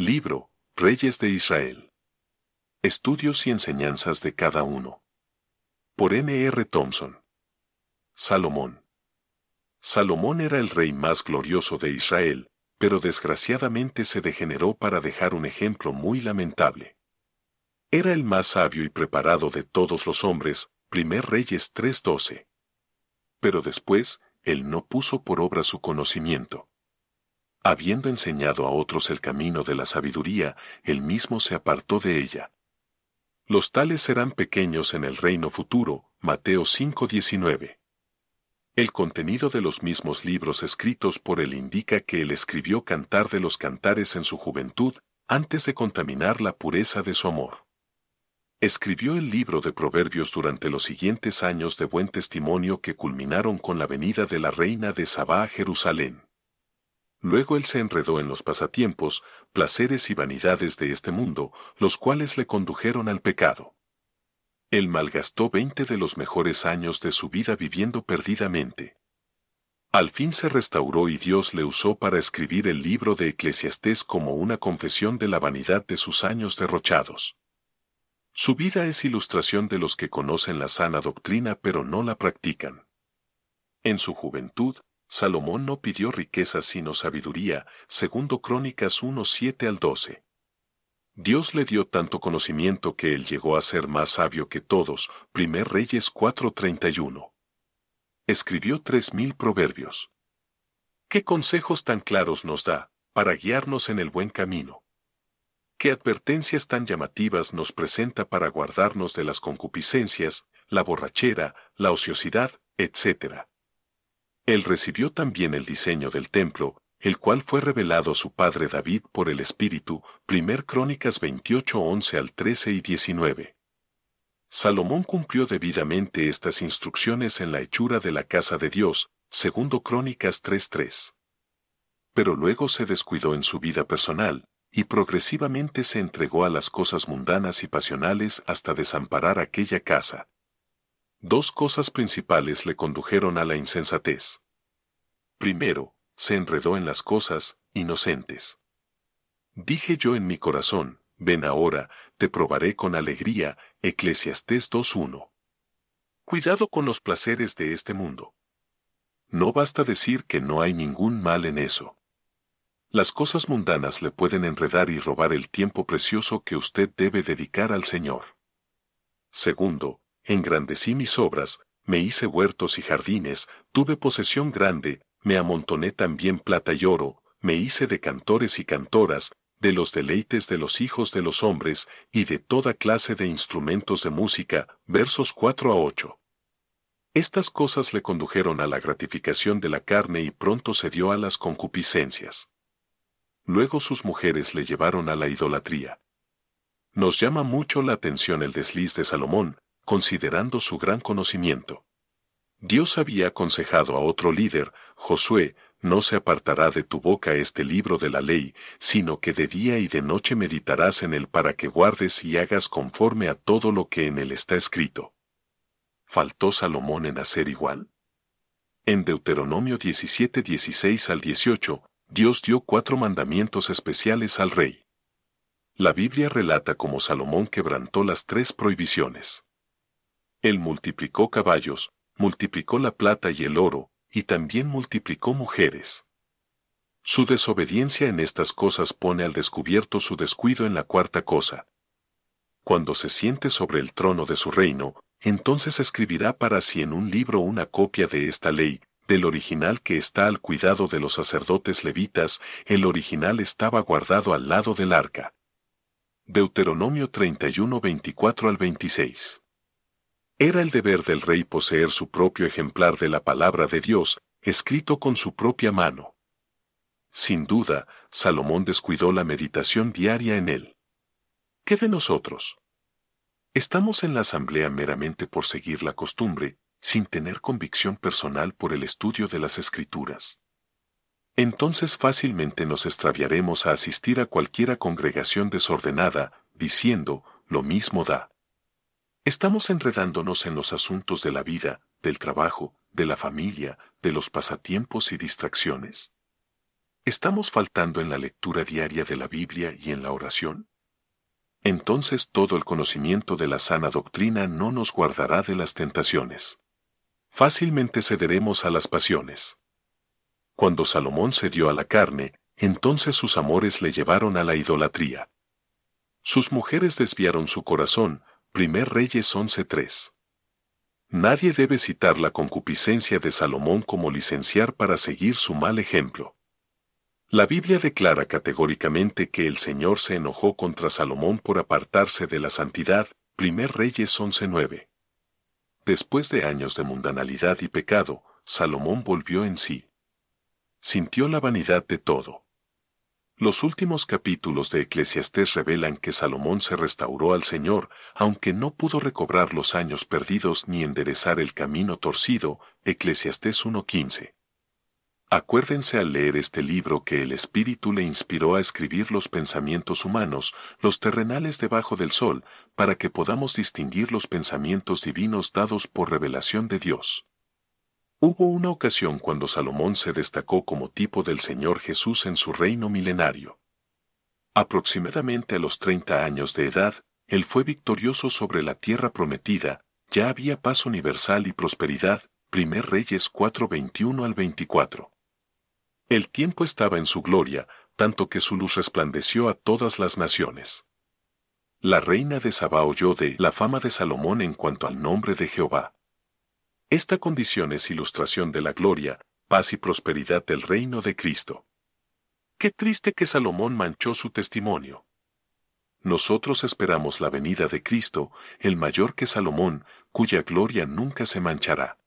Libro, Reyes de Israel. Estudios y enseñanzas de cada uno. Por N. R. Thompson. Salomón. Salomón era el rey más glorioso de Israel, pero desgraciadamente se degeneró para dejar un ejemplo muy lamentable. Era el más sabio y preparado de todos los hombres, primer Reyes 3.12. Pero después, él no puso por obra su conocimiento. Habiendo enseñado a otros el camino de la sabiduría, él mismo se apartó de ella. Los tales serán pequeños en el reino futuro, Mateo 5:19. El contenido de los mismos libros escritos por él indica que él escribió Cantar de los Cantares en su juventud, antes de contaminar la pureza de su amor. Escribió el libro de Proverbios durante los siguientes años de buen testimonio que culminaron con la venida de la reina de Sabá a Jerusalén. Luego él se enredó en los pasatiempos, placeres y vanidades de este mundo, los cuales le condujeron al pecado. Él malgastó veinte de los mejores años de su vida viviendo perdidamente. Al fin se restauró y Dios le usó para escribir el libro de Eclesiastés como una confesión de la vanidad de sus años derrochados. Su vida es ilustración de los que conocen la sana doctrina pero no la practican. En su juventud, Salomón no pidió riqueza sino sabiduría, segundo Crónicas 1 7 al 12. Dios le dio tanto conocimiento que él llegó a ser más sabio que todos, primer Reyes 4:31. Escribió tres mil proverbios. ¿Qué consejos tan claros nos da, para guiarnos en el buen camino? ¿Qué advertencias tan llamativas nos presenta para guardarnos de las concupiscencias, la borrachera, la ociosidad, etc.? Él recibió también el diseño del templo, el cual fue revelado a su padre David por el Espíritu, 1 Crónicas 28 11 al 13 y 19. Salomón cumplió debidamente estas instrucciones en la hechura de la casa de Dios, 2 Crónicas 3.3. Pero luego se descuidó en su vida personal, y progresivamente se entregó a las cosas mundanas y pasionales hasta desamparar aquella casa, Dos cosas principales le condujeron a la insensatez. Primero, se enredó en las cosas inocentes. Dije yo en mi corazón, ven ahora, te probaré con alegría, Eclesiastés 2.1. Cuidado con los placeres de este mundo. No basta decir que no hay ningún mal en eso. Las cosas mundanas le pueden enredar y robar el tiempo precioso que usted debe dedicar al Señor. Segundo, engrandecí mis obras, me hice huertos y jardines, tuve posesión grande, me amontoné también plata y oro, me hice de cantores y cantoras, de los deleites de los hijos de los hombres, y de toda clase de instrumentos de música, versos 4 a 8. Estas cosas le condujeron a la gratificación de la carne y pronto se dio a las concupiscencias. Luego sus mujeres le llevaron a la idolatría. Nos llama mucho la atención el desliz de Salomón, considerando su gran conocimiento. Dios había aconsejado a otro líder, Josué, no se apartará de tu boca este libro de la ley, sino que de día y de noche meditarás en él para que guardes y hagas conforme a todo lo que en él está escrito. ¿Faltó Salomón en hacer igual? En Deuteronomio 17, 16 al 18, Dios dio cuatro mandamientos especiales al rey. La Biblia relata cómo Salomón quebrantó las tres prohibiciones. Él multiplicó caballos, multiplicó la plata y el oro, y también multiplicó mujeres. Su desobediencia en estas cosas pone al descubierto su descuido en la cuarta cosa. Cuando se siente sobre el trono de su reino, entonces escribirá para sí en un libro una copia de esta ley, del original que está al cuidado de los sacerdotes levitas, el original estaba guardado al lado del arca. Deuteronomio 31 24 al 26. Era el deber del rey poseer su propio ejemplar de la palabra de Dios, escrito con su propia mano. Sin duda, Salomón descuidó la meditación diaria en él. ¿Qué de nosotros? Estamos en la asamblea meramente por seguir la costumbre, sin tener convicción personal por el estudio de las escrituras. Entonces fácilmente nos extraviaremos a asistir a cualquiera congregación desordenada, diciendo, lo mismo da. Estamos enredándonos en los asuntos de la vida, del trabajo, de la familia, de los pasatiempos y distracciones. ¿Estamos faltando en la lectura diaria de la Biblia y en la oración? Entonces todo el conocimiento de la sana doctrina no nos guardará de las tentaciones. Fácilmente cederemos a las pasiones. Cuando Salomón cedió a la carne, entonces sus amores le llevaron a la idolatría. Sus mujeres desviaron su corazón, Primer Reyes 11.3. Nadie debe citar la concupiscencia de Salomón como licenciar para seguir su mal ejemplo. La Biblia declara categóricamente que el Señor se enojó contra Salomón por apartarse de la santidad, Primer Reyes 11.9. Después de años de mundanalidad y pecado, Salomón volvió en sí. Sintió la vanidad de todo. Los últimos capítulos de Eclesiastés revelan que Salomón se restauró al Señor, aunque no pudo recobrar los años perdidos ni enderezar el camino torcido, Eclesiastés 1.15. Acuérdense al leer este libro que el Espíritu le inspiró a escribir los pensamientos humanos, los terrenales debajo del sol, para que podamos distinguir los pensamientos divinos dados por revelación de Dios. Hubo una ocasión cuando Salomón se destacó como tipo del Señor Jesús en su reino milenario. Aproximadamente a los 30 años de edad, él fue victorioso sobre la tierra prometida, ya había paz universal y prosperidad, 1 Reyes 4:21 al 24. El tiempo estaba en su gloria, tanto que su luz resplandeció a todas las naciones. La reina de Saba oyó de la fama de Salomón en cuanto al nombre de Jehová. Esta condición es ilustración de la gloria, paz y prosperidad del reino de Cristo. Qué triste que Salomón manchó su testimonio. Nosotros esperamos la venida de Cristo, el mayor que Salomón, cuya gloria nunca se manchará.